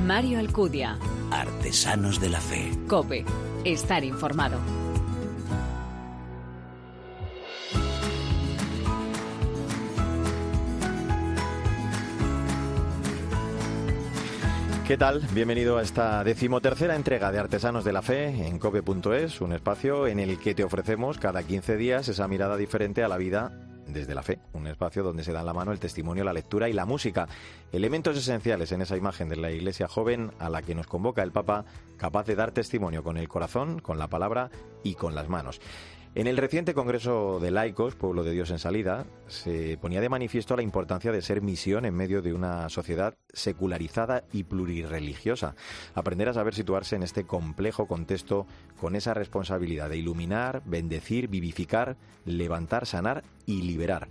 Mario Alcudia. Artesanos de la Fe. Cope. Estar informado. ¿Qué tal? Bienvenido a esta decimotercera entrega de Artesanos de la Fe en cope.es, un espacio en el que te ofrecemos cada 15 días esa mirada diferente a la vida desde la fe, un espacio donde se dan la mano el testimonio, la lectura y la música, elementos esenciales en esa imagen de la iglesia joven a la que nos convoca el Papa, capaz de dar testimonio con el corazón, con la palabra y con las manos. En el reciente Congreso de Laicos, Pueblo de Dios en Salida, se ponía de manifiesto la importancia de ser misión en medio de una sociedad secularizada y plurirreligiosa. Aprender a saber situarse en este complejo contexto con esa responsabilidad de iluminar, bendecir, vivificar, levantar, sanar y liberar.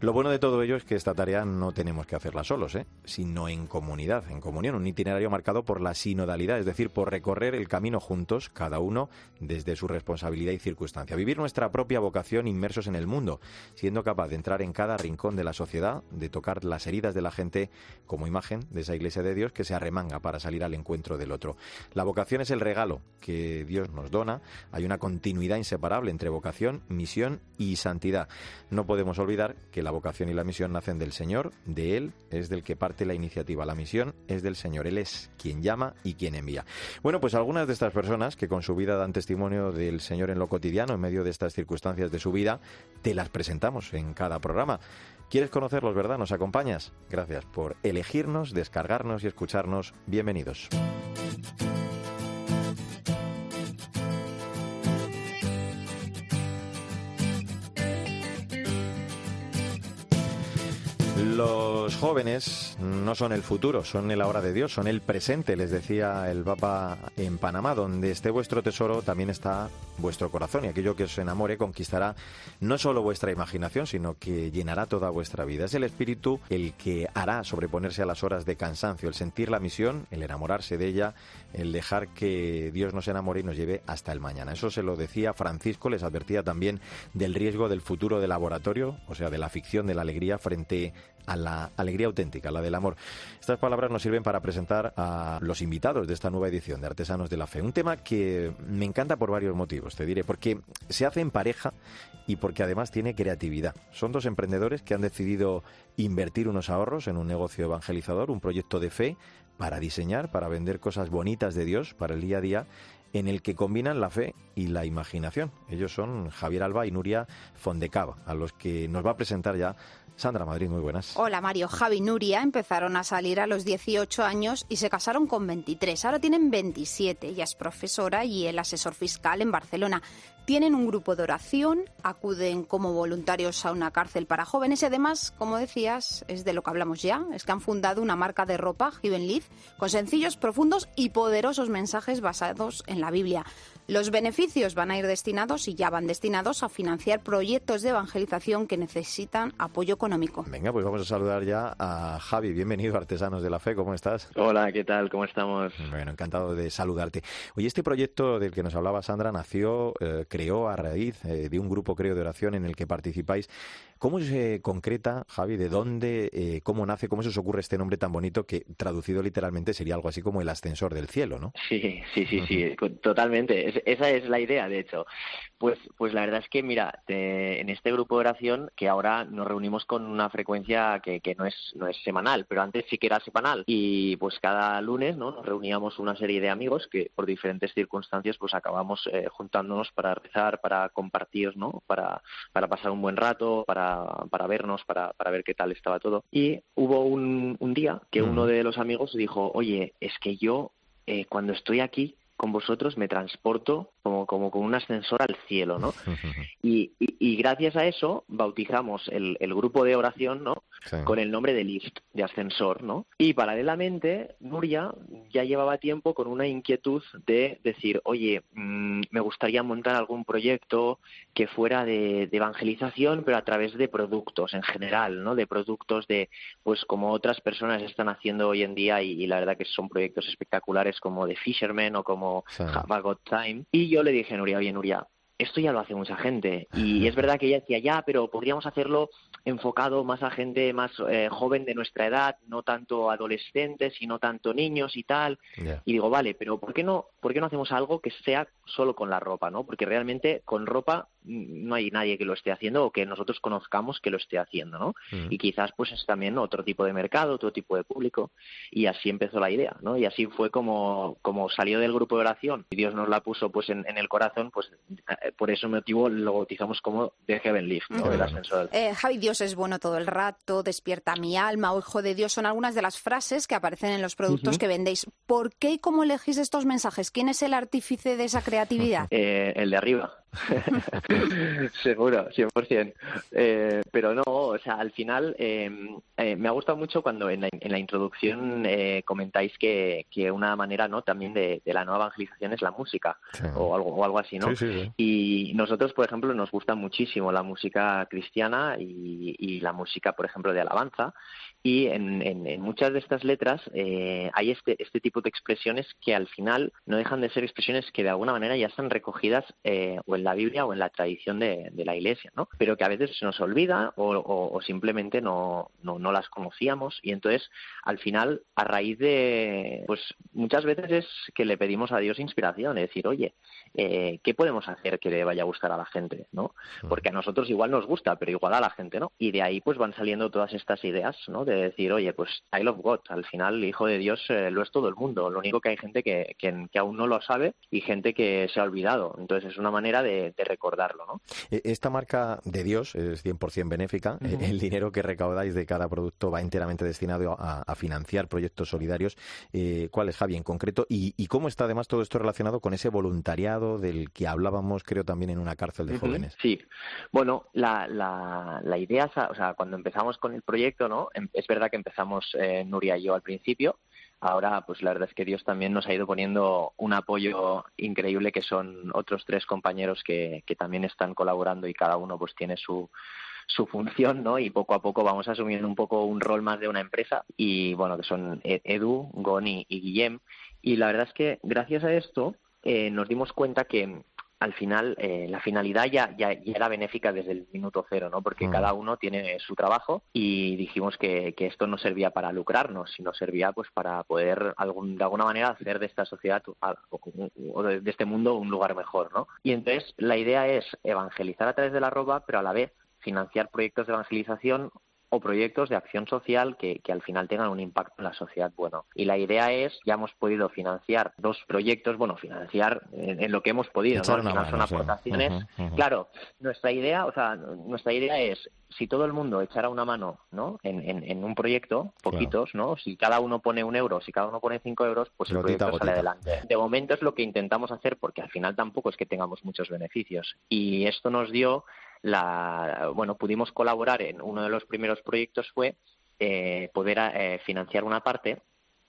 Lo bueno de todo ello es que esta tarea no tenemos que hacerla solos, ¿eh? sino en comunidad, en comunión, un itinerario marcado por la sinodalidad, es decir, por recorrer el camino juntos, cada uno desde su responsabilidad y circunstancia. Vivir nuestra propia vocación inmersos en el mundo, siendo capaz de entrar en cada rincón de la sociedad, de tocar las heridas de la gente como imagen de esa iglesia de Dios que se arremanga para salir al encuentro del otro. La vocación es el regalo que Dios nos dona, hay una continuidad inseparable entre vocación, misión y santidad. No podemos olvidar que la la vocación y la misión nacen del Señor, de Él es del que parte la iniciativa. La misión es del Señor, Él es quien llama y quien envía. Bueno, pues algunas de estas personas que con su vida dan testimonio del Señor en lo cotidiano, en medio de estas circunstancias de su vida, te las presentamos en cada programa. ¿Quieres conocerlos, verdad? ¿Nos acompañas? Gracias por elegirnos, descargarnos y escucharnos. Bienvenidos. Los jóvenes no son el futuro, son el ahora de Dios, son el presente, les decía el Papa en Panamá, donde esté vuestro tesoro también está vuestro corazón y aquello que os enamore conquistará no solo vuestra imaginación, sino que llenará toda vuestra vida. Es el espíritu el que hará sobreponerse a las horas de cansancio, el sentir la misión, el enamorarse de ella, el dejar que Dios nos enamore y nos lleve hasta el mañana. Eso se lo decía Francisco, les advertía también del riesgo del futuro del laboratorio, o sea, de la ficción de la alegría frente a la alegría auténtica, la del amor. Estas palabras nos sirven para presentar a los invitados de esta nueva edición de Artesanos de la Fe. Un tema que me encanta por varios motivos, te diré, porque se hace en pareja y porque además tiene creatividad. Son dos emprendedores que han decidido invertir unos ahorros en un negocio evangelizador, un proyecto de fe para diseñar, para vender cosas bonitas de Dios para el día a día en el que combinan la fe y la imaginación. Ellos son Javier Alba y Nuria Fondecava, a los que nos va a presentar ya Sandra Madrid, muy buenas. Hola Mario, Javi y Nuria empezaron a salir a los 18 años y se casaron con 23. Ahora tienen 27. Ella es profesora y el asesor fiscal en Barcelona. Tienen un grupo de oración, acuden como voluntarios a una cárcel para jóvenes y además, como decías, es de lo que hablamos ya, es que han fundado una marca de ropa, Given Leaf, con sencillos, profundos y poderosos mensajes basados en la Biblia. Los beneficios van a ir destinados y ya van destinados a financiar proyectos de evangelización que necesitan apoyo económico. Venga, pues vamos a saludar ya a Javi. Bienvenido, Artesanos de la Fe. ¿Cómo estás? Hola, ¿qué tal? ¿Cómo estamos? Bueno, encantado de saludarte. Oye, este proyecto del que nos hablaba Sandra nació, eh, creó a raíz eh, de un grupo, creo, de oración en el que participáis. ¿Cómo se concreta, Javi, de dónde, eh, cómo nace, cómo se os ocurre este nombre tan bonito que traducido literalmente sería algo así como el ascensor del cielo, ¿no? Sí, sí, sí, sí, totalmente. esa es la idea, de hecho. Pues, pues la verdad es que, mira, en este grupo de oración, que ahora nos reunimos con una frecuencia que, que no, es, no es semanal, pero antes sí que era semanal. Y pues cada lunes ¿no? nos reuníamos una serie de amigos que por diferentes circunstancias pues acabamos eh, juntándonos para rezar, para compartir, ¿no? para, para pasar un buen rato, para para, vernos, para, para, ver qué tal estaba todo. Y hubo un, un día que uno de los amigos dijo, oye, es que yo eh, cuando estoy aquí con vosotros me transporto como, como con un ascensor al cielo, ¿no? Y, y, gracias a eso bautizamos el, el grupo de oración, ¿no? Con el nombre de lift, de ascensor, ¿no? Y paralelamente, Nuria ya llevaba tiempo con una inquietud de decir, oye, mm, me gustaría montar algún proyecto que fuera de, de, evangelización, pero a través de productos en general, ¿no? De productos de, pues como otras personas están haciendo hoy en día y, la verdad que son proyectos espectaculares como de Fisherman o como Have a Got Time. Y yo le dije a Nuria, oye Nuria, esto ya lo hace mucha gente. Y es verdad que ella decía, ya, pero podríamos hacerlo enfocado más a gente más eh, joven de nuestra edad, no tanto adolescentes y no tanto niños y tal. Y digo, vale, pero ¿por qué no, por qué no hacemos algo que sea solo con la ropa, ¿no? Porque realmente con ropa no hay nadie que lo esté haciendo o que nosotros conozcamos que lo esté haciendo, ¿no? Y quizás pues es también otro tipo de mercado, otro tipo de público y así empezó la idea, ¿no? Y así fue como, como salió del grupo de oración y Dios nos la puso pues en, el corazón, pues eh, por ese motivo lo bautizamos como The Heaven Lift, ¿no? El ascensor. Eh, Javi, Dios es bueno todo el rato, despierta mi alma, o hijo de Dios, son algunas de las frases que aparecen en los productos que vendéis. ¿Por qué y cómo elegís estos mensajes? ¿Quién es el artífice de esa creatividad? Eh, el de arriba. Seguro, 100%. Eh, pero no, o sea, al final em, eh, me ha gustado mucho cuando en la, introducción eh, comentáis que, que, una manera no también de, la nueva evangelización es la música o, algo, o algo así, ¿no? y nosotros, por ejemplo, nos gusta muchísimo la música cristiana y, y la música, por ejemplo, de alabanza y en, en, muchas de estas letras eh, hay este, este tipo de expresiones que al final no dejan de ser expresiones que de alguna manera ya están recogidas eh, o en la Biblia o en la tradición de, de, la Iglesia, ¿no? Pero que a veces se nos olvida o, o, simplemente no, no, no, las conocíamos y entonces al final a raíz de, pues muchas veces es que le pedimos a Dios inspiración, es decir, oye, eh, ¿qué podemos hacer que le vaya a gustar a la gente, ¿no? Porque a nosotros igual nos gusta, pero igual a la gente no. Y de ahí pues van saliendo todas estas ideas, ¿no? de decir, oye, pues I love God, al final el Hijo de Dios eh, lo es todo el mundo, lo único que hay gente que, que, aún no lo sabe y gente que se ha olvidado, entonces es una manera de, recordarlo, ¿no? E, esta marca de Dios es 100% benéfica, e, el dinero que recaudáis de cada producto va enteramente destinado a, financiar proyectos solidarios. Eh, ¿Cuál es, Javi, en concreto? Y, cómo está además todo esto relacionado con ese voluntariado del que hablábamos, creo, también en una cárcel de jóvenes? Sí, bueno, la, la, la idea, o sea, cuando empezamos con el proyecto, ¿no? Em, es verdad que empezamos eh, Nuria y yo al principio. Ahora, pues la verdad es que Dios también nos ha ido poniendo un apoyo increíble, que son otros tres compañeros que, que también están colaborando y cada uno pues tiene su, su función, ¿no? Y poco a poco vamos asumiendo un poco un rol más de una empresa y, bueno, que son e-, Edu, Goni y Guillem. Y la verdad es que gracias a esto eh, nos dimos cuenta que al final eh, la finalidad ya, ya, era benéfica desde el minuto cero, ¿no? Porque mm. cada uno tiene su trabajo y dijimos que, que, esto no servía para lucrarnos, sino servía pues para poder algún, de alguna manera hacer de esta sociedad o de, este mundo un lugar mejor, ¿no? Y entonces la idea es evangelizar a través de la ropa, pero a la vez financiar proyectos de evangelización o proyectos de acción social que, que, al final tengan un impacto en la sociedad bueno. Y la idea es, ya hemos podido financiar dos proyectos, bueno, financiar en, lo que hemos podido, ¿no? Al final son aportaciones. Claro, nuestra idea, o sea, nuestra idea es, si todo el mundo echara una mano, ¿no? En, en, un proyecto, poquitos, ¿no? Si cada uno pone un euro, si cada uno pone cinco euros, pues el proyecto sale adelante. De momento es lo que intentamos hacer porque al final tampoco es que tengamos muchos beneficios. Y esto nos dio la, bueno, pudimos colaborar en uno de los primeros proyectos fue eh, poder eh, financiar una parte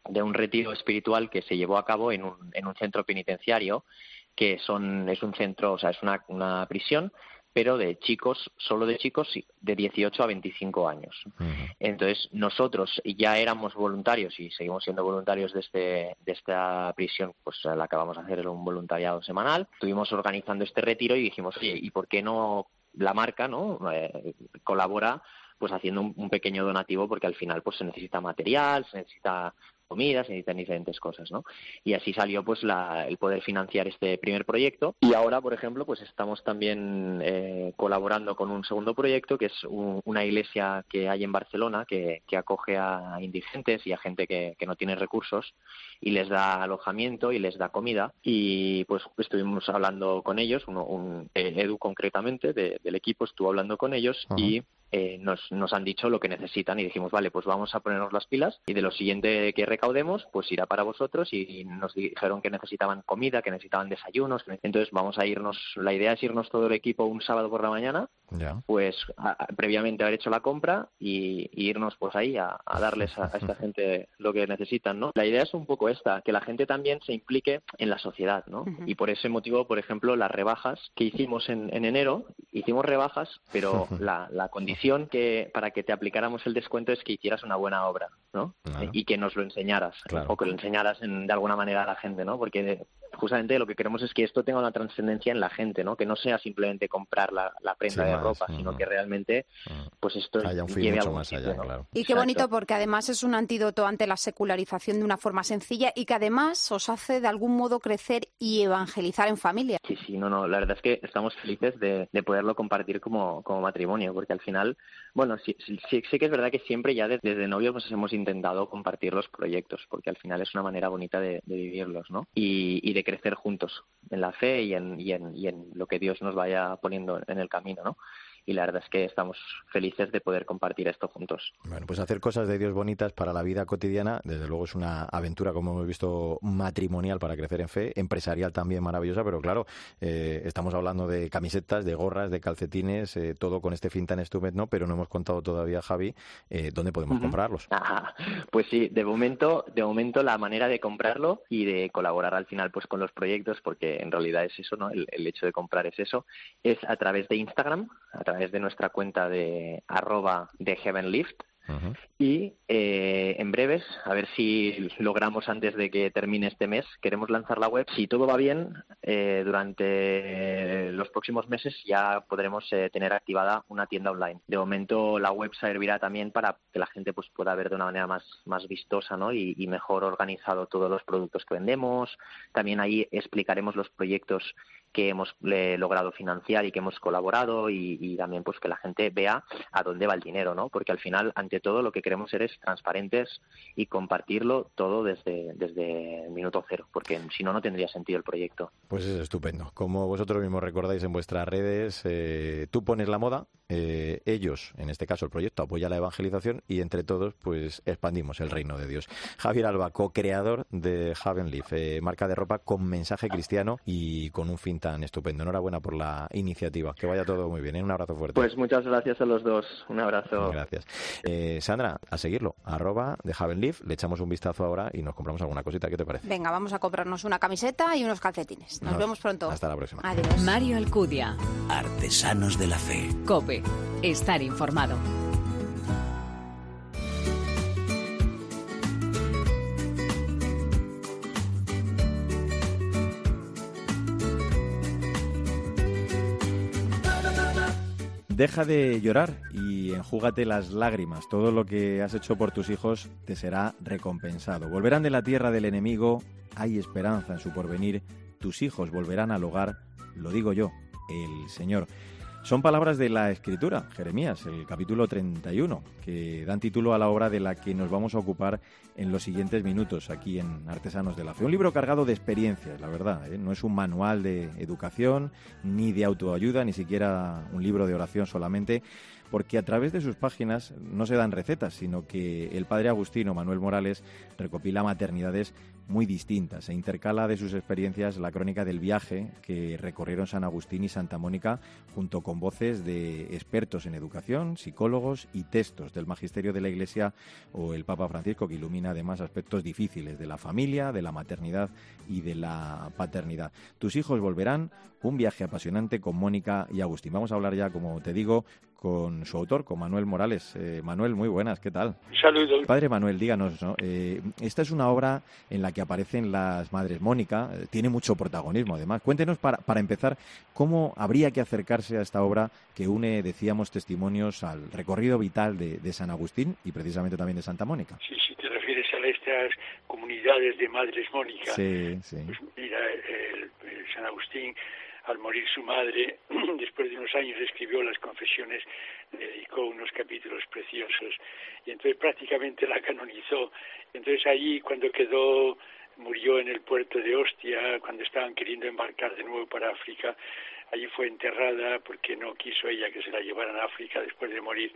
de un retiro espiritual que se llevó a cabo en un, en un centro penitenciario que son es un centro, o sea, es una, una prisión pero de chicos, solo de chicos de 18 a 25 años. Entonces, nosotros ya éramos voluntarios y seguimos siendo voluntarios de, este, de esta prisión, pues la acabamos de hacer un voluntariado semanal. Estuvimos organizando este retiro y dijimos, oye, ¿y por qué no la marca no eh, colabora pues haciendo un, pequeño donativo porque al final pues se necesita material se necesita comida se necesitan diferentes cosas no y así salió pues la, el poder financiar este primer proyecto. Y ahora por ejemplo pues estamos también eh, colaborando con un segundo proyecto que es una iglesia que hay en Barcelona que, que acoge a indigentes y a gente que, que no tiene recursos y les da alojamiento y les da comida. Y pues estuvimos hablando con ellos, uno, un, eh, Edu concretamente del equipo estuvo hablando con ellos y eh, nos, nos han dicho lo que necesitan y dijimos, vale, pues vamos a ponernos las pilas y de lo siguiente que recaudemos, pues irá para vosotros y nos dijeron que necesitaban comida, que necesitaban desayunos, entonces vamos a irnos, la idea es irnos todo el equipo un sábado por la mañana, pues previamente haber hecho la compra y, irnos pues ahí a, darles a, esta gente lo que necesitan, ¿no? La idea es un poco esta, que la gente también se implique en la sociedad, ¿no? Y por ese motivo, por ejemplo, las rebajas que hicimos en, en enero, hicimos rebajas, pero la, la condición que para que te aplicáramos el descuento es que hicieras una buena obra, ¿no? Y que nos lo enseñaras, o que lo enseñaras de alguna manera a la gente, ¿no? Porque justamente lo que queremos es que esto tenga una trascendencia en la gente, ¿no? Que no sea simplemente comprar la, prenda de ropa, sino que realmente, pues esto Haya un lleve mucho más allá, claro. Y qué bonito porque además es un antídoto ante la secularización de una forma sencilla y que además os hace de algún modo crecer y evangelizar en familia. Sí, sí, no, no, la verdad es que estamos felices de, poderlo compartir como, como matrimonio, porque al final, bueno, sí, sí, sí, que es verdad que siempre ya desde, novios pues hemos intentado compartir los proyectos, porque al final es una manera bonita de, vivirlos, ¿no? Y, y, de crecer juntos en la fe y en, y, en, y en lo que Dios nos vaya poniendo en el camino, ¿no? Y la verdad es que estamos felices de poder compartir esto juntos. Bueno, pues hacer cosas de Dios bonitas para la vida cotidiana, desde luego es una aventura, como hemos visto, matrimonial para crecer en fe, empresarial también maravillosa, pero claro, eh, estamos hablando de camisetas, de gorras, de calcetines, eh, todo con este fin tan estupendo, pero no hemos contado todavía, Javi, eh, dónde podemos comprarlos. pues sí, de momento, de momento la manera de comprarlo y de colaborar al final pues con los proyectos, porque en realidad es eso, ¿no? El, el hecho de comprar es eso, es a través de Instagram, a través de nuestra cuenta de arroba de Heavenlift. Y eh, en breves, a ver si logramos antes de que termine este mes, queremos lanzar la web. Si todo va bien, eh, durante los próximos meses ya podremos eh, tener activada una tienda online. De momento la web servirá también para que la gente pues, pueda ver de una manera más, más vistosa ¿no? y, y mejor organizado todos los productos que vendemos. También ahí explicaremos los proyectos que hemos logrado financiar y que hemos colaborado y, también pues que la gente vea a dónde va el dinero, ¿no? Porque al final, ante todo, lo que queremos ser es transparentes y compartirlo todo desde, desde el minuto cero, porque si no, no tendría sentido el proyecto. Pues es estupendo. Como vosotros mismos recordáis en vuestras redes, eh, tú pones la moda, eh, ellos, en este caso el proyecto, apoya la evangelización y entre todos, pues expandimos el reino de Dios. Javier Alba, co-creador de Haven Leaf, eh, marca de ropa con mensaje cristiano y con un fin tan estupendo. Enhorabuena por la iniciativa. Que vaya todo muy bien. ¿eh? Un abrazo fuerte. Pues muchas gracias a los dos. Un abrazo. Gracias. Eh, Sandra, a seguirlo. Arroba de Havenleaf. Le echamos un vistazo ahora y nos compramos alguna cosita. ¿Qué te parece? Venga, vamos a comprarnos una camiseta y unos calcetines. Nos, vemos pronto. Hasta la próxima. Adiós. Mario Alcudia. Artesanos de la Fe. Cope. Estar informado. Deja de llorar y enjúgate las lágrimas. Todo lo que has hecho por tus hijos te será recompensado. Volverán de la tierra del enemigo, hay esperanza en su porvenir. Tus hijos volverán al hogar, lo digo yo, el Señor. Son palabras de la Escritura, Jeremías, el capítulo 31, que dan título a la obra de la que nos vamos a ocupar en los siguientes minutos aquí en Artesanos de la Fe. Un libro cargado de experiencias, la verdad. ¿eh? No es un manual de educación, ni de autoayuda, ni siquiera un libro de oración solamente, porque a través de sus páginas no se dan recetas, sino que el padre agustino Manuel Morales recopila maternidades muy distintas. Se intercala de sus experiencias la crónica del viaje que recorrieron San Agustín y Santa Mónica junto con voces de expertos en educación, psicólogos y textos del magisterio de la Iglesia o el Papa Francisco que ilumina además aspectos difíciles de la familia, de la maternidad y de la paternidad. Tus hijos volverán, un viaje apasionante con Mónica y Agustín. Vamos a hablar ya, como te digo, con su autor, con Manuel Morales. Eh, Manuel, muy buenas, ¿qué tal? Saludos. Padre Manuel, díganos, ¿no? Eh, esta es una obra en la que aparecen las madres Mónica, eh, tiene mucho protagonismo además. Cuéntenos, para, para empezar, cómo habría que acercarse a esta obra que une, decíamos, testimonios al recorrido vital de, San Agustín y precisamente también de Santa Mónica. Sí, si te refieres a estas comunidades de madres Mónica. Sí, sí. Pues mira, San Agustín al morir su madre, después de unos años escribió las confesiones, dedicó unos capítulos preciosos y entonces prácticamente la canonizó. Entonces allí cuando quedó, murió en el puerto de Ostia, cuando estaban queriendo embarcar de nuevo para África, allí fue enterrada porque no quiso ella que se la llevaran a África después de morir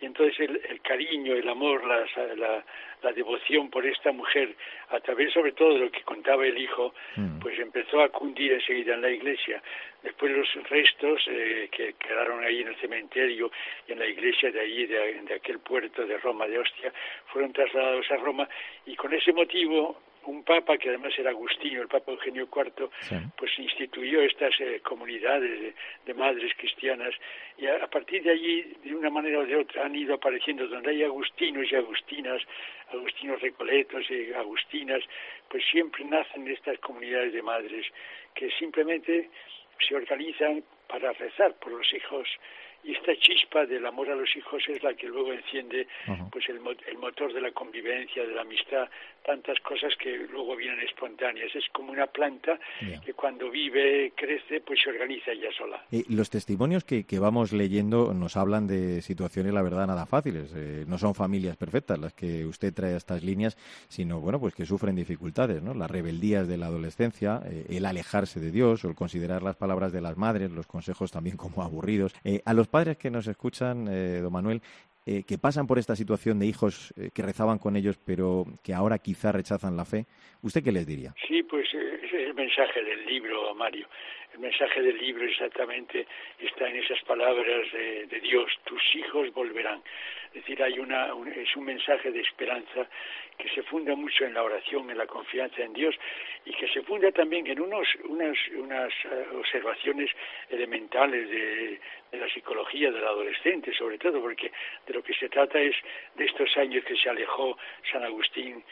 y entonces el, cariño, el amor, la, la, devoción por esta mujer, a través sobre todo de lo que contaba el hijo, mm. pues empezó a cundir enseguida en la iglesia. Después los restos eh, que quedaron ahí en el cementerio y en la iglesia de allí, de, de aquel puerto de Roma, de Ostia, fueron trasladados a Roma y con ese motivo un papa que además era Agustino, el Papa Eugenio IV, pues instituyó estas eh, comunidades de, madres cristianas y a, partir de allí, de una manera o de otra, han ido apareciendo donde hay agustinos y agustinas, agustinos recoletos y agustinas, pues siempre nacen estas comunidades de madres que simplemente se organizan para rezar por los hijos y esta chispa del amor a los hijos es la que luego enciende pues el, el, motor de la convivencia, de la amistad, tantas cosas que luego vienen espontáneas. Es como una planta que cuando vive, crece, pues se organiza ella sola. Y los testimonios que, que, vamos leyendo nos hablan de situaciones, la verdad, nada fáciles. Eh, no son familias perfectas las que usted trae a estas líneas, sino, bueno, pues que sufren dificultades, ¿no? Las rebeldías de la adolescencia, eh, el alejarse de Dios o el considerar las palabras de las madres, los consejos también como aburridos. Eh, a los padres que nos escuchan, don Manuel, eh, que pasan por esta situación de hijos eh, que rezaban con ellos, pero que ahora quizá rechazan la fe, ¿usted qué les diría? Sí, pues eh, ese es el mensaje del libro, Mario. El mensaje del libro exactamente está en esas palabras de, Dios, tus hijos volverán. Es decir, hay una, es un mensaje de esperanza que se funda mucho en la oración, en la confianza en Dios y que se funda también en unos, unas, unas eh, observaciones elementales de, de la psicología del adolescente, sobre todo, porque de lo que se trata es de estos años que se alejó San Agustín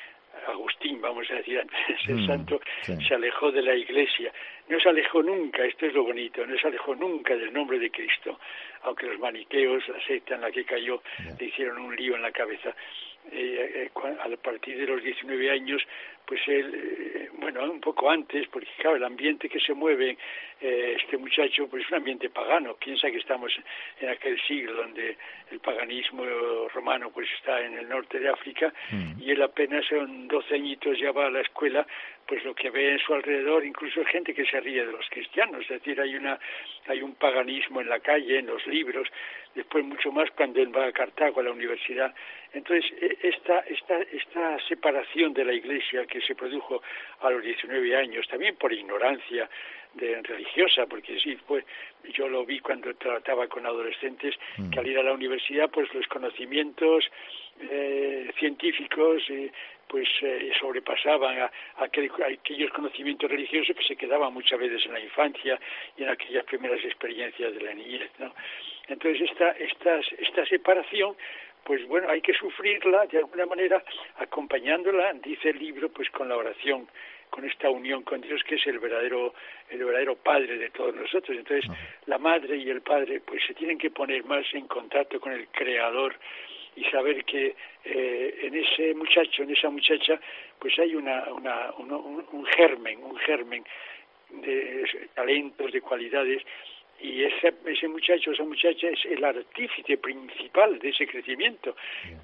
Agustín, vamos a decir, antes el mm, santo, se alejó de la iglesia. No se alejó nunca, esto es lo bonito, no se alejó nunca del nombre de Cristo, aunque los maniqueos, la secta en la que cayó, le hicieron un lío en la cabeza. Eh, eh, a partir de los 19 años, pues él, eh, bueno, un poco antes, porque claro, el ambiente que se mueve este muchacho, pues es un ambiente pagano. Piensa que estamos en aquel siglo donde el paganismo romano pues está en el norte de África mm. y él apenas son 12 añitos ya va a la escuela pues lo que ve en su alrededor, incluso gente que se ríe de los cristianos, es decir, hay una hay un paganismo en la calle, en los libros, después mucho más cuando él va a Cartago a la universidad. Entonces, e, esta esta esta separación de la Iglesia que se produjo a los 19 años, también por ignorancia de religiosa, porque sí, pues yo lo vi cuando trataba con adolescentes mm. que al ir a la universidad, pues los conocimientos eh, científicos eh, pues eh, sobrepasaban a, aquellos conocimientos religiosos que se quedaban muchas veces en la infancia y en aquellas primeras experiencias de la niñez, ¿no? Entonces esta, esta, esta separación pues bueno, hay que sufrirla de alguna manera acompañándola, dice el libro, pues con la oración, con esta unión con Dios que es el verdadero el verdadero padre de todos nosotros. Entonces, la madre y el padre pues se tienen que poner más en contacto con el creador y saber que eh, en ese muchacho, en esa muchacha, pues hay una, una, un, germen, un germen de talentos, de cualidades, y ese, ese muchacho, esa muchacha es el artífice principal de ese crecimiento.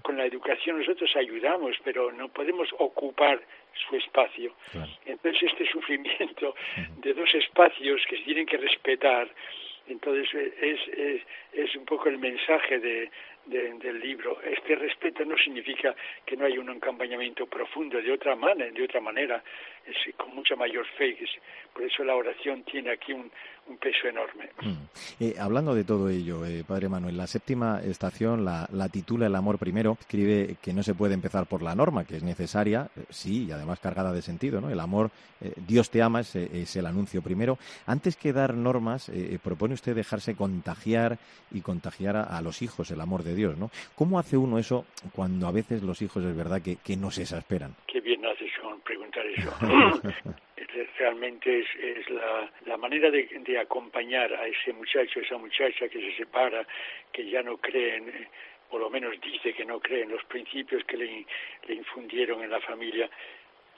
Con la educación nosotros ayudamos, pero no podemos ocupar su espacio. Entonces este sufrimiento de dos espacios que se tienen que respetar, entonces es, es, es un poco el mensaje de, del libro. Este respeto no significa que no haya un acompañamiento profundo de otra manera, de otra manera, es con mucha mayor fe. Por eso la oración tiene aquí un, un peso enorme. Mm. Eh, hablando de todo ello, eh, Padre Manuel, la séptima estación la, titula El amor primero. Escribe que no se puede empezar por la norma, que es necesaria, eh, sí, y además cargada de sentido. ¿no? El amor, Dios te ama, es, es, el anuncio primero. Antes que dar normas, propone usted dejarse contagiar y contagiar a, los hijos el amor de Dios. ¿no? ¿Cómo hace uno eso cuando a veces los hijos es verdad que, que no se exasperan? Qué bien eso. realmente es, es la, la manera de, de, acompañar a ese muchacho, esa muchacha que se separa, que ya no creen, por lo menos dice que no cree en los principios que le, le infundieron en la familia,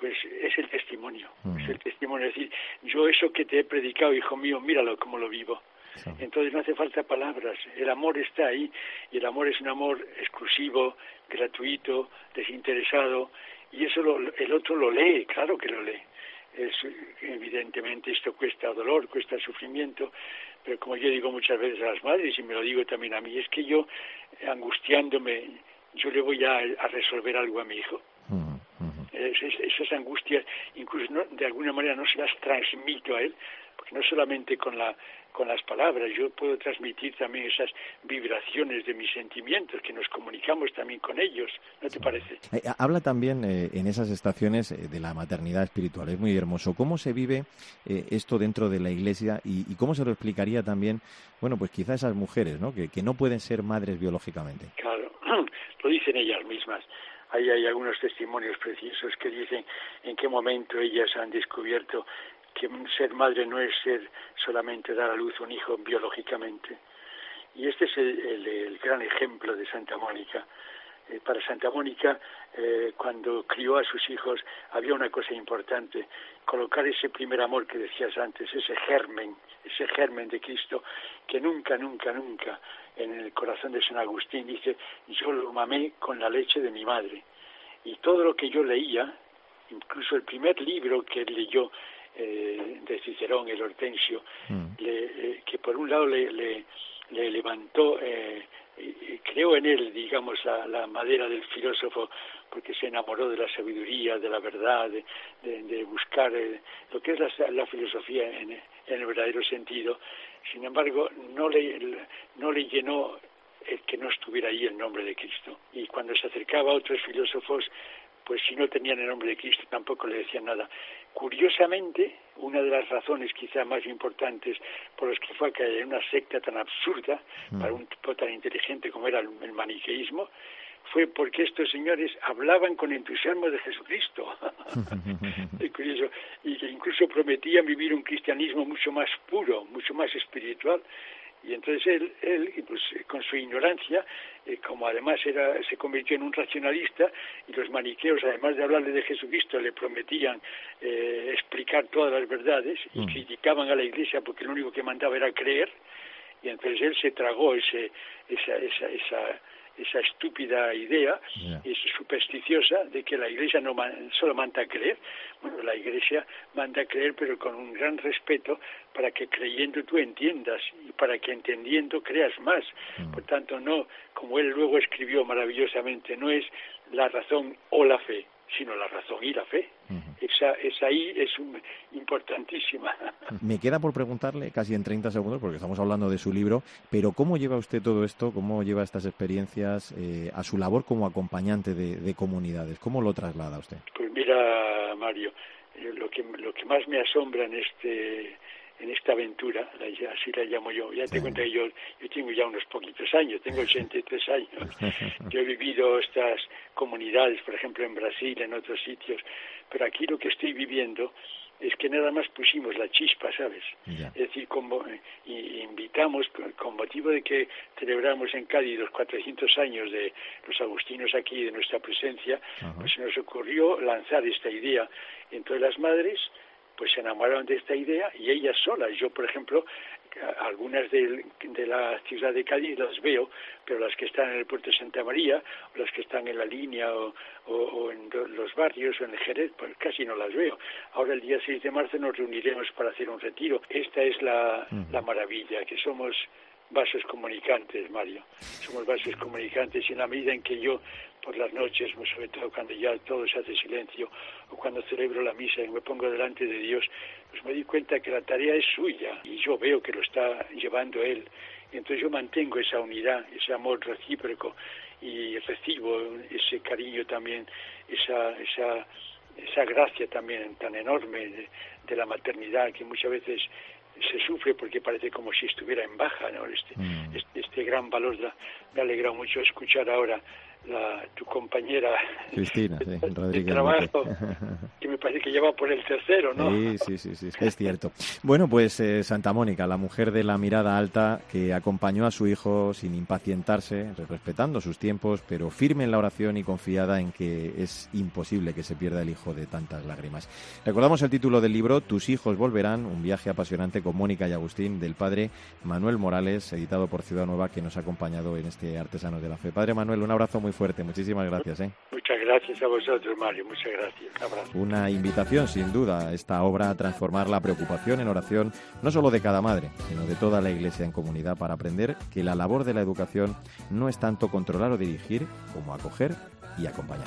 pues es el testimonio, es el testimonio, es decir, yo eso que te he predicado, hijo mío, míralo como lo vivo. Entonces no hace falta palabras, el amor está ahí y el amor es un amor exclusivo, gratuito, desinteresado y eso lo, el otro lo lee, claro que lo lee. Es, evidentemente esto cuesta dolor, cuesta sufrimiento, pero como yo digo muchas veces a las madres y me lo digo también a mí, es que yo, angustiándome, yo le voy a, a resolver algo a mi hijo. esas angustias, incluso de alguna manera no se las transmito a él, porque no solamente con la con las palabras, yo puedo transmitir también esas vibraciones de mis sentimientos, que nos comunicamos también con ellos, ¿no te parece? Eh, habla también eh, en esas estaciones eh, de la maternidad espiritual, es muy hermoso. ¿Cómo se vive esto dentro de la Iglesia y, cómo se lo explicaría también, bueno, pues quizá esas mujeres, ¿no? Que, que no pueden ser madres biológicamente? Claro, lo dicen ellas mismas. Ahí hay algunos testimonios preciosos que dicen en qué momento ellas han descubierto que ser madre no es ser solamente dar a luz un hijo biológicamente. Y este es el, gran ejemplo de Santa Mónica. Eh, para Santa Mónica, eh, cuando crió a sus hijos, había una cosa importante, colocar ese primer amor que decías antes, ese germen, ese germen de Cristo, que nunca, nunca, nunca en el corazón de San Agustín dice, yo lo mamé con la leche de mi madre. Y todo lo que yo leía, incluso el primer libro que él leyó eh, de Cicerón, el Hortensio, mm. eh, que por un lado le, le, levantó, eh, creó en él, digamos, la, madera del filósofo, porque se enamoró de la sabiduría, de la verdad, de, buscar lo que es la, filosofía en, en, el verdadero sentido. Sin embargo, no le, no le llenó el que no estuviera ahí el nombre de Cristo. Y cuando se acercaba a otros filósofos, pues si no tenían el nombre de Cristo tampoco le decían nada. Curiosamente, una de las razones quizá más importantes por las que fue a caer en una secta tan absurda mm. para un tipo tan inteligente como era el, maniqueísmo, fue porque estos señores hablaban con entusiasmo de Jesucristo. es curioso. Y que incluso prometían vivir un cristianismo mucho más puro, mucho más espiritual. Y entonces él, él pues, con su ignorancia, eh, como además era, se convirtió en un racionalista, y los maniqueos, además de hablarle de Jesucristo, le prometían eh, explicar todas las verdades y mm. criticaban a la Iglesia porque lo único que mandaba era creer, y entonces él se tragó ese, esa, esa, esa esa estúpida idea es supersticiosa de que la Iglesia no solo manda a creer. Bueno, la Iglesia manda a creer, pero con un gran respeto para que creyendo tú entiendas y para que entendiendo creas más. Mm. Por tanto, no, como él luego escribió maravillosamente, no es la razón o la fe, sino la razón y la fe. esa, esa ahí es importantísima. Me queda por preguntarle, casi en 30 segundos, porque estamos hablando de su libro, pero ¿cómo lleva usted todo esto? ¿Cómo lleva estas experiencias eh, a su labor como acompañante de, comunidades? ¿Cómo lo traslada usted? Pues mira, Mario, eh, lo que, lo que más me asombra en este en esta aventura, así la llamo yo. Ya te cuenta que yo, yo tengo ya unos poquitos años, tengo 83 años. Yo he vivido estas comunidades, por ejemplo, en Brasil, en otros sitios, pero aquí lo que estoy viviendo es que nada más pusimos la chispa, ¿sabes? Es decir, como, invitamos, con motivo de que celebramos en Cádiz los 400 años de los agustinos aquí, de nuestra presencia, pues se nos ocurrió lanzar esta idea. Entonces las madres pues se enamoraron de esta idea y ellas solas. Yo, por ejemplo, algunas de, la ciudad de Cádiz las veo, pero las que están en el puerto de Santa María, o las que están en la línea o, en los barrios o en el Jerez, pues casi no las veo. Ahora el día 6 de marzo nos reuniremos para hacer un retiro. Esta es la, la maravilla, que somos vasos comunicantes, Mario. Somos vasos comunicantes y en la medida en que yo por las noches, sobre todo cuando ya todo se hace silencio, o cuando celebro la misa y me pongo delante de Dios, pues me di cuenta que la tarea es suya y yo veo que lo está llevando Él. Y entonces yo mantengo esa unidad, ese amor recíproco y recibo ese cariño también, esa, esa, esa gracia también tan enorme de, la maternidad que muchas veces se sufre porque parece como si estuviera en baja, ¿no? Este, mm. este, este, gran valor me alegra mucho escuchar ahora la, tu compañera Cristina de, trabajo, que me parece que lleva por el tercero, ¿no? Sí, sí, sí, es cierto. Bueno, pues eh, Santa Mónica, la mujer de la mirada alta que acompañó a su hijo sin impacientarse, respetando sus tiempos, pero firme en la oración y confiada en que es imposible que se pierda el hijo de tantas lágrimas. Recordamos el título del libro Tus hijos volverán, un viaje apasionante con Mónica y Agustín del padre Manuel Morales, editado por Ciudad Nueva, que nos ha acompañado en este Artesanos de la Fe. Padre Manuel, un abrazo muy fuerte. Muchísimas gracias. ¿eh? Muchas gracias a vosotros, Mario. Muchas gracias. Una invitación, sin duda, esta obra a transformar la preocupación en oración, no solo de cada madre, sino de toda la Iglesia en comunidad, para aprender que la labor de la educación no es tanto controlar o dirigir como acoger y acompañar.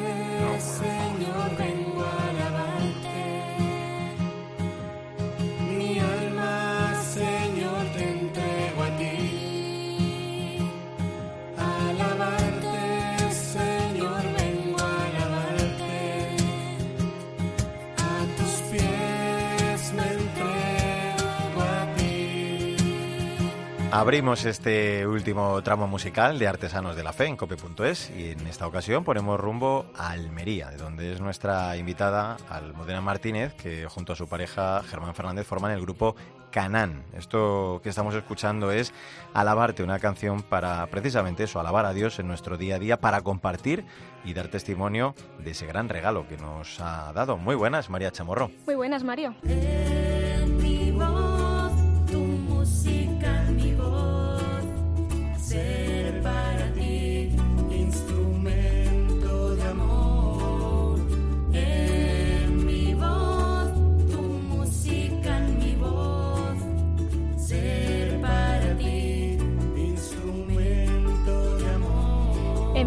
Abrimos este último tramo musical de Artesanos de la Fe en cope.es y en esta ocasión ponemos rumbo a Almería, de donde es nuestra invitada Almudena Martínez, que junto a su pareja Germán Fernández forman el grupo Canán. Esto que estamos escuchando es Alabarte, una canción para precisamente eso, alabar a Dios en nuestro día a día, para compartir y dar testimonio de ese gran regalo que nos ha dado. Muy buenas, María Chamorro. Muy buenas, Mario.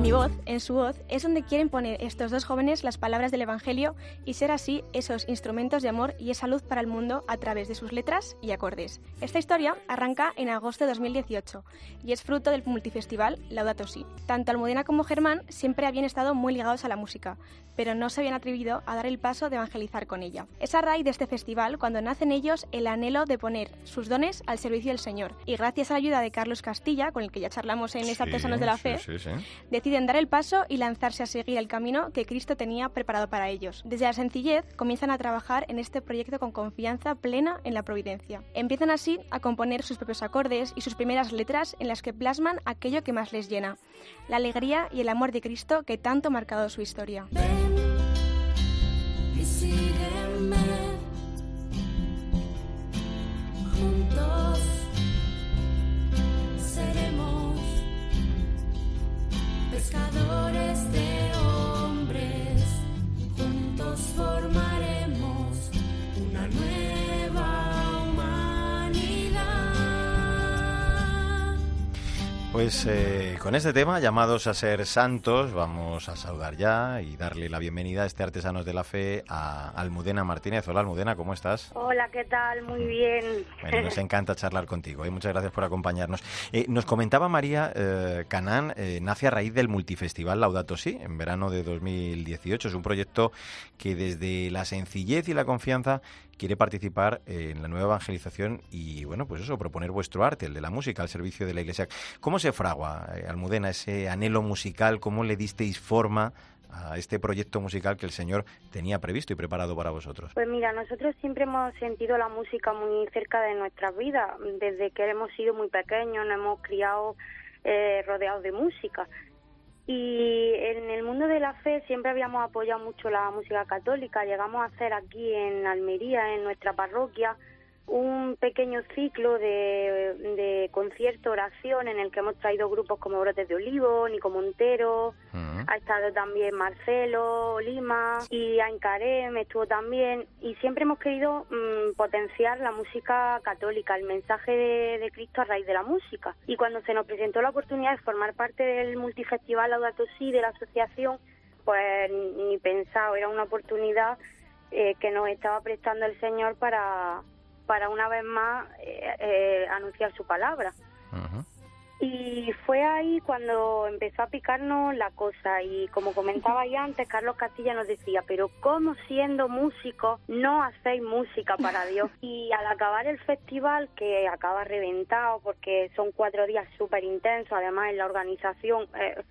Mi voz, en su voz, es donde quieren poner estos dos jóvenes las palabras del Evangelio y ser así esos instrumentos de amor y esa luz para el mundo a través de sus letras y acordes. Esta historia arranca en agosto de 2018 y es fruto del multifestival Laudato Si. Tanto Almudena como Germán siempre habían estado muy ligados a la música, pero no se habían atrevido a dar el paso de evangelizar con ella. Es a raíz de este festival cuando nacen ellos el anhelo de poner sus dones al servicio del Señor y gracias a la ayuda de Carlos Castilla, con el que ya charlamos en sí, Artesanos de la Fe, deciden dar el paso y lanzarse a seguir el camino que Cristo tenía preparado para ellos. Desde la sencillez comienzan a trabajar en este proyecto con confianza plena en la providencia. Empiezan así a componer sus propios acordes y sus primeras letras en las que plasman aquello que más les llena, la alegría y el amor de Cristo que tanto ha marcado su historia. Pescadores de Pues eh, con este tema, llamados a ser santos, vamos a saludar ya y darle la bienvenida a este Artesanos de la Fe a Almudena Martínez. Hola Almudena, ¿cómo estás? Hola, ¿qué tal? Muy bien. Bueno, nos encanta charlar contigo. ¿eh? Muchas gracias por acompañarnos. Eh, nos comentaba María eh, Canán, eh, nace a raíz del multifestival Laudato Si, en verano de 2018. Es un proyecto que desde la sencillez y la confianza quiere participar en la nueva evangelización y, bueno, pues eso, proponer vuestro arte, el de la música, al servicio de la Iglesia. ¿Cómo se fragua, eh, Almudena, ese anhelo musical? ¿Cómo le disteis forma a este proyecto musical que el Señor tenía previsto y preparado para vosotros? Pues mira, nosotros siempre hemos sentido la música muy cerca de nuestras vidas. Desde que hemos sido muy pequeños, nos hemos criado eh, rodeados de música. Y en el mundo de la fe siempre habíamos apoyado mucho la música católica. Llegamos a hacer aquí en Almería, en nuestra parroquia, un pequeño ciclo de, de concierto, oración, en el que hemos traído grupos como Brotes de Olivo, Nico Montero, ha estado también Marcelo, Lima y Aincarem estuvo también. Y siempre hemos querido mm, potenciar la música católica, el mensaje de, de Cristo a raíz de la música. Y cuando se nos presentó la oportunidad de formar parte del multifestival Laudato Si, de la asociación, pues ni pensado, era una oportunidad eh, que nos estaba prestando el Señor para para una vez más eh, eh, anunciar su palabra. Y fue ahí cuando empezó a picarnos la cosa y como comentaba ya antes, Carlos Castilla nos decía, pero ¿cómo siendo músicos no hacéis música para Dios? Y al acabar el festival, que acaba reventado porque son cuatro días súper intensos, además en la organización... Eh,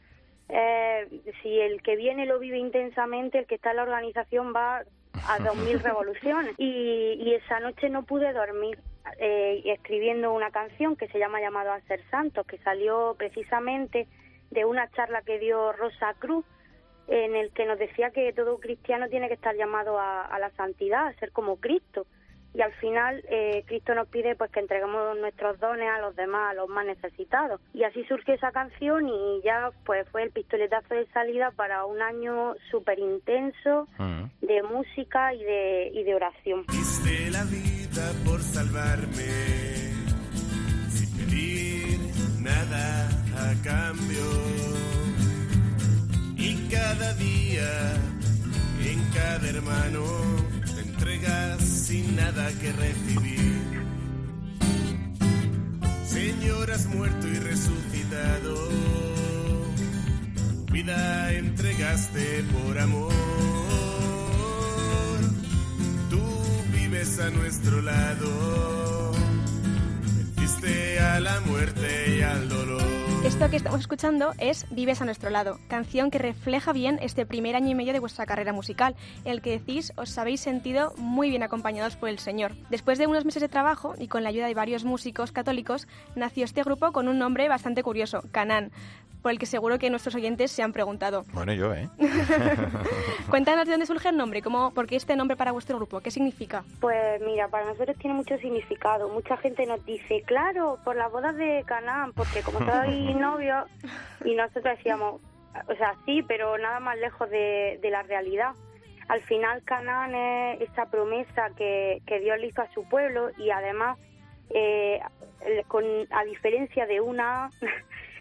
eh, si el que viene lo vive intensamente, el que está en la organización va a dos mil revoluciones. Y, y, esa noche no pude dormir eh, escribiendo una canción que se llama Llamado a ser santos, que salió precisamente de una charla que dio Rosa Cruz, en el que nos decía que todo cristiano tiene que estar llamado a, a la santidad, a ser como Cristo y al final eh, Cristo nos pide pues que entreguemos nuestros dones a los demás, a los más necesitados. Y así surgió esa canción y ya pues fue el pistoletazo de salida para un año súper intenso mm. de música y de, y de oración. la vida por salvarme. Si pedir nada a cambio. Y cada día, en cada hermano, entregas sin nada que recibir. Señor, has muerto y resucitado. Vida entregaste por amor. Tú vives a nuestro lado. Venciste a la muerte y al dolor. Esto que estamos escuchando es Vives a nuestro lado, canción que refleja bien este primer año y medio de vuestra carrera musical, en el que decís os habéis sentido muy bien acompañados por el Señor. Después de unos meses de trabajo y con la ayuda de varios músicos católicos, nació este grupo con un nombre bastante curioso, Canán, por el que seguro que nuestros oyentes se han preguntado. Bueno, yo, ¿eh? Cuéntanos de dónde surge el nombre, cómo, por qué este nombre para vuestro grupo, qué significa. Pues mira, para nosotros tiene mucho significado. Mucha gente nos dice, claro, por las bodas de Canaán, porque como soy novio, y nosotros decíamos, o sea, sí, pero nada más lejos de, de la realidad. Al final Canaán es esa promesa que, que Dios le hizo a su pueblo y además, eh, con, a diferencia de una,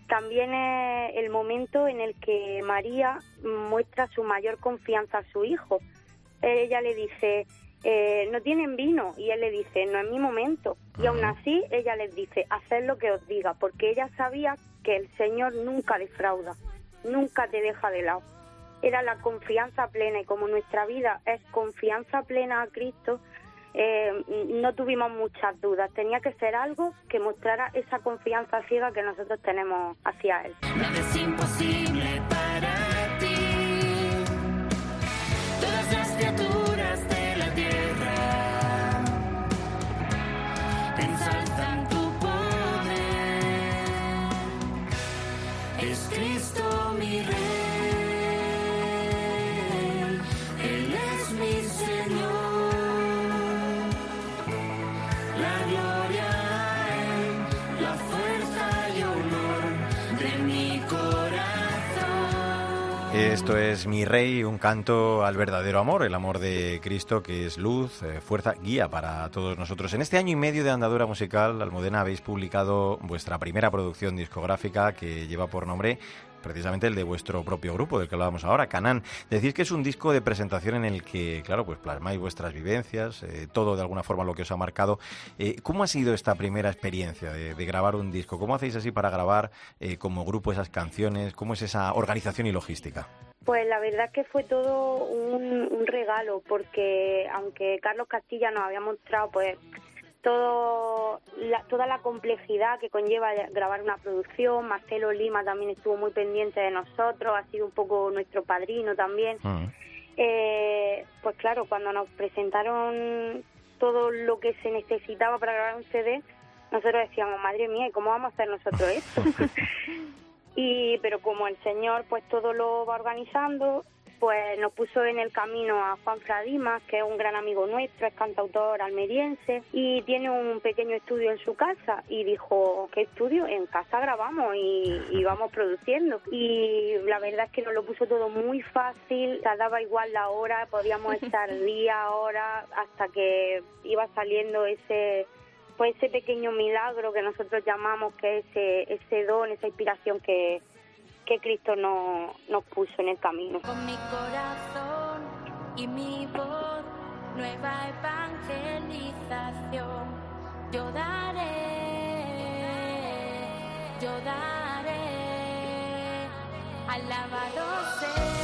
también es el momento en el que María muestra su mayor confianza a su hijo. Ella le dice, eh, no tienen vino, y él le dice, no es mi momento. Y aún así ella les dice, haced lo que os diga, porque ella sabía que el Señor nunca defrauda, nunca te deja de lado. Era la confianza plena y como nuestra vida es confianza plena a Cristo, eh, no tuvimos muchas dudas. Tenía que ser algo que mostrara esa confianza ciega que nosotros tenemos hacia Él. Nada es imposible para ti. Todas las criaturas de la tierra ensalzan tu poder. Es Cristo mi rey. Esto es Mi Rey, un canto al verdadero amor, el amor de Cristo que es luz, eh, fuerza, guía para todos nosotros. En este año y medio de andadura musical, Almudena, habéis publicado vuestra primera producción discográfica que lleva por nombre precisamente el de vuestro propio grupo, del que hablábamos ahora, Canán. Decís que es un disco de presentación en el que, claro, pues plasmáis vuestras vivencias, eh, todo de alguna forma lo que os ha marcado. Eh, ¿Cómo ha sido esta primera experiencia de, de grabar un disco? ¿Cómo hacéis así para grabar eh, como grupo esas canciones? ¿Cómo es esa organización y logística? Pues la verdad que fue todo un, un regalo, porque aunque Carlos Castilla nos había mostrado pues todo la- toda la complejidad que conlleva grabar una producción, Marcelo Lima también estuvo muy pendiente de nosotros, ha sido un poco nuestro padrino también. Eh, pues claro, cuando nos presentaron todo lo que se necesitaba para grabar un CD, nosotros decíamos, madre mía, ¿y cómo vamos a hacer nosotros esto? y pero como el señor pues todo lo va organizando pues nos puso en el camino a Juan Fradimas, que es un gran amigo nuestro, es cantautor almeriense y tiene un pequeño estudio en su casa y dijo, ¿qué estudio? En casa grabamos y, y vamos produciendo. Y la verdad es que nos lo puso todo muy fácil, o sea, daba igual la hora, podíamos estar día, hora, hasta que iba saliendo ese pues ese pequeño milagro que nosotros llamamos que es ese, ese don, esa inspiración que, que Cristo nos, nos puso en el camino. Con mi corazón y mi voz, nueva evangelización. Yo daré, yo daré, alabado seas,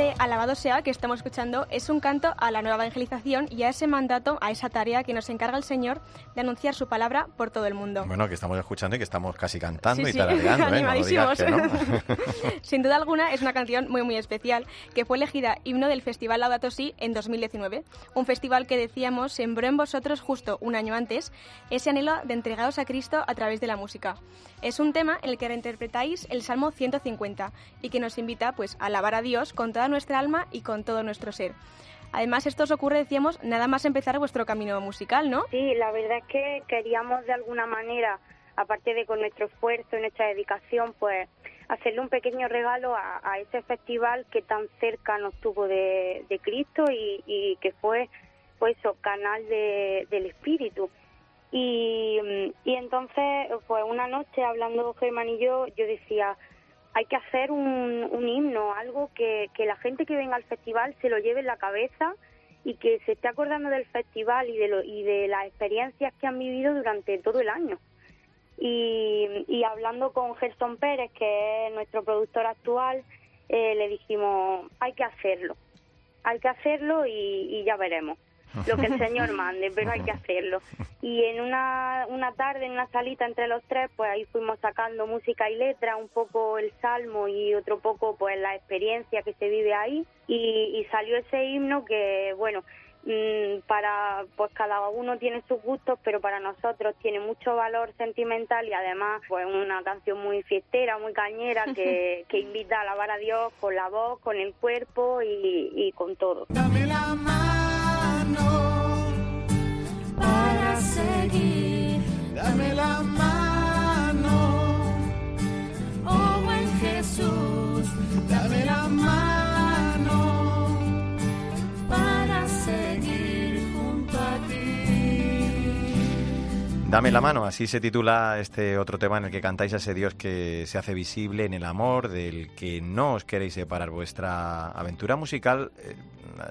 Este alabado sea que estamos escuchando es un canto a la nueva evangelización y a ese mandato, a esa tarea que nos encarga el Señor de anunciar su palabra por todo el mundo. Bueno, que estamos escuchando y que estamos casi cantando Sí, y sí, tarareando, ¿eh? No que no. Sin duda alguna es una canción muy muy especial que fue elegida himno del Festival Laudato Si en 2019, un festival que decíamos sembró en vosotros justo un año antes ese anhelo de entregados a Cristo a través de la música. Es un tema en el que reinterpretáis el Salmo 150 y que nos invita pues a alabar a Dios con toda nuestra alma y con todo nuestro ser. Además, esto os ocurre, decíamos, nada más empezar vuestro camino musical, ¿no? Sí, la verdad es que queríamos de alguna manera, aparte de con nuestro esfuerzo y nuestra dedicación, pues hacerle un pequeño regalo a, ese festival que tan cerca nos tuvo de, Cristo y, y que fue pues eso, canal de, del espíritu. Y, y entonces, pues una noche hablando Germán y yo, yo decía, hay que hacer un, un himno, algo que, la gente que venga al festival se lo lleve en la cabeza y que se esté acordando del festival y de, lo, y de las experiencias que han vivido durante todo el año. Y, y hablando con Gerson Pérez, que es nuestro productor actual, eh, le dijimos, hay que hacerlo, hay que hacerlo y, y ya veremos lo que el Señor mande, pero hay que hacerlo. Y en una, una tarde, en una salita entre los tres, pues ahí fuimos sacando música y letra, un poco el salmo y otro poco pues la experiencia que se vive ahí. Y, y salió ese himno que, bueno, mm, para pues cada uno tiene sus gustos pero para nosotros tiene mucho valor sentimental y además pues una canción muy fiestera muy cañera que, que invita a alabar a Dios con la voz con el cuerpo y, y con todo Dame la mano. Dame la mano, oh buen Jesús. Dame la mano para seguir junto a ti. Dame la mano, así se titula este otro tema en el que cantáis a ese Dios que se hace visible en el amor, del que no os queréis separar. Vuestra aventura musical eh,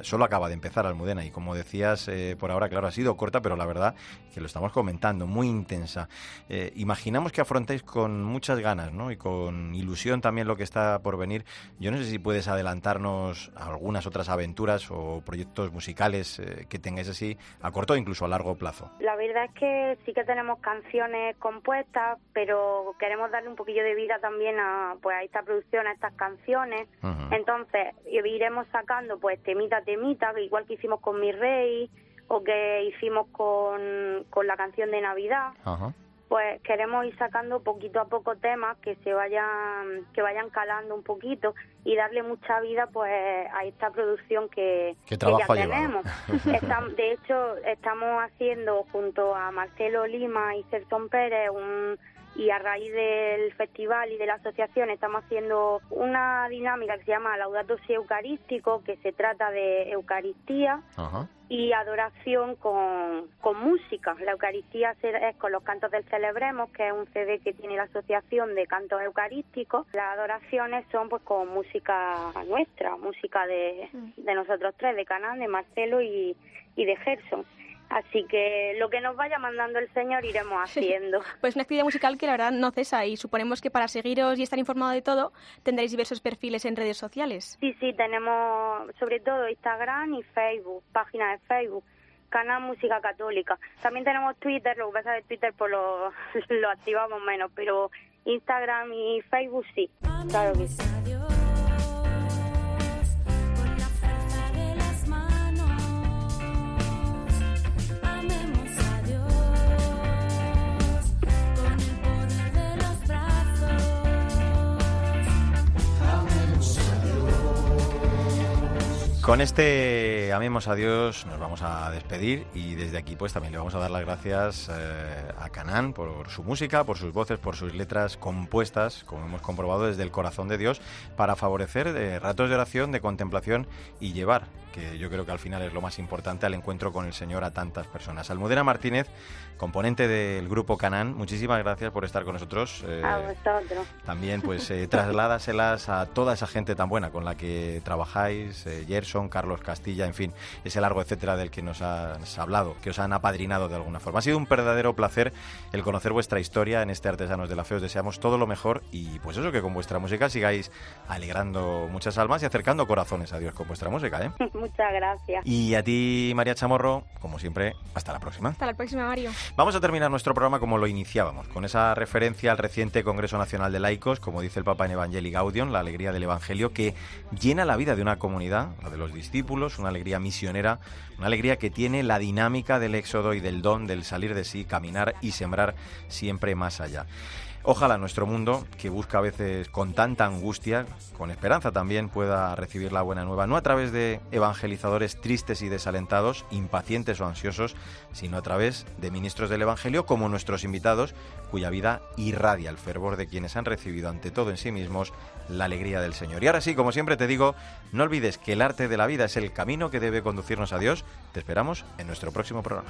solo acaba de empezar, Almudena, y como decías, eh, por ahora, claro, ha sido corta, pero la verdad que lo estamos comentando, muy intensa. Eh, imaginamos que afrontáis con muchas ganas ¿no? y con ilusión también lo que está por venir. Yo no sé si puedes adelantarnos algunas otras aventuras o proyectos musicales eh, que tengáis así a corto o incluso a largo plazo. La verdad es que sí que tenemos canciones compuestas, pero queremos darle un poquillo de vida también a, pues, a esta producción, a estas canciones. Ujú. Entonces, iremos sacando pues temita temita, igual que hicimos con Mi Rey o que hicimos con, con la canción de Navidad. Ajá. Pues queremos ir sacando poquito a poco temas que se vayan que vayan calando un poquito y darle mucha vida pues a esta producción que, tenemos. De hecho, estamos haciendo junto a Marcelo Lima y Serson Pérez un, y a raíz del festival y de la asociación estamos haciendo una dinámica que se llama Laudato Si Eucarístico, que se trata de Eucaristía Ajá. y adoración con, con música. La Eucaristía se- es con los cantos del Celebremos, que es un CD que tiene la Asociación de Cantos Eucarísticos. Las adoraciones son pues con música nuestra, música de, de nosotros tres, de Canal, de Marcelo y, y de Gerson. Así que lo que nos vaya mandando el Señor iremos haciendo. Pues una actividad musical que la verdad no cesa y suponemos que para seguiros y estar informado de todo tendréis diversos perfiles en redes sociales. Sí, sí, tenemos sobre todo Instagram y Facebook, página de Facebook, canal Música Católica. También tenemos Twitter, lo que pasa es que Twitter pues lo, lo activamos menos, pero Instagram y Facebook sí, claro que sí. Con este Amemos a Dios nos vamos a despedir y desde aquí pues también le vamos a dar las gracias eh, a Canán por su música, por sus voces, por sus letras compuestas, como hemos comprobado desde el corazón de Dios, para favorecer eh, ratos de oración, de contemplación y llevar, que yo creo que al final es lo más importante, al encuentro con el Señor a tantas personas. Almudena Martínez, componente del grupo Canán, muchísimas gracias por estar con nosotros. eh, A vosotros. también, pues, eh, trasladaselas a toda esa gente tan buena con la que trabajáis, eh, Gerson, Carlos Castilla, en fin, ese largo etcétera del que nos has hablado, que os han apadrinado de alguna forma. Ha sido un verdadero placer el conocer vuestra historia en este Artesanos de la Fe. Os deseamos todo lo mejor y, pues, eso, que con vuestra música sigáis alegrando muchas almas y acercando corazones a Dios con vuestra música, ¿eh? Muchas gracias. Y a ti, María Chamorro, como siempre, hasta la próxima. Hasta la próxima, Mario. Vamos a terminar nuestro programa como lo iniciábamos, con esa referencia al reciente Congreso Nacional de Laicos, como dice el Papa en Evangelii Gaudium, la alegría del Evangelio, que llena la vida de una comunidad, la de los discípulos, una alegría misionera, una alegría que tiene la dinámica del éxodo y del don, del salir de sí, caminar y sembrar siempre más allá. Ojalá nuestro mundo, que busca a veces con tanta angustia, con esperanza también, pueda recibir la buena nueva, no a través de evangelizadores tristes y desalentados, impacientes o ansiosos, sino a través de ministros del Evangelio como nuestros invitados, cuya vida irradia el fervor de quienes han recibido ante todo en sí mismos la alegría del Señor. Y ahora sí, como siempre te digo, no olvides que el arte de la vida es el camino que debe conducirnos a Dios. Te esperamos en nuestro próximo programa.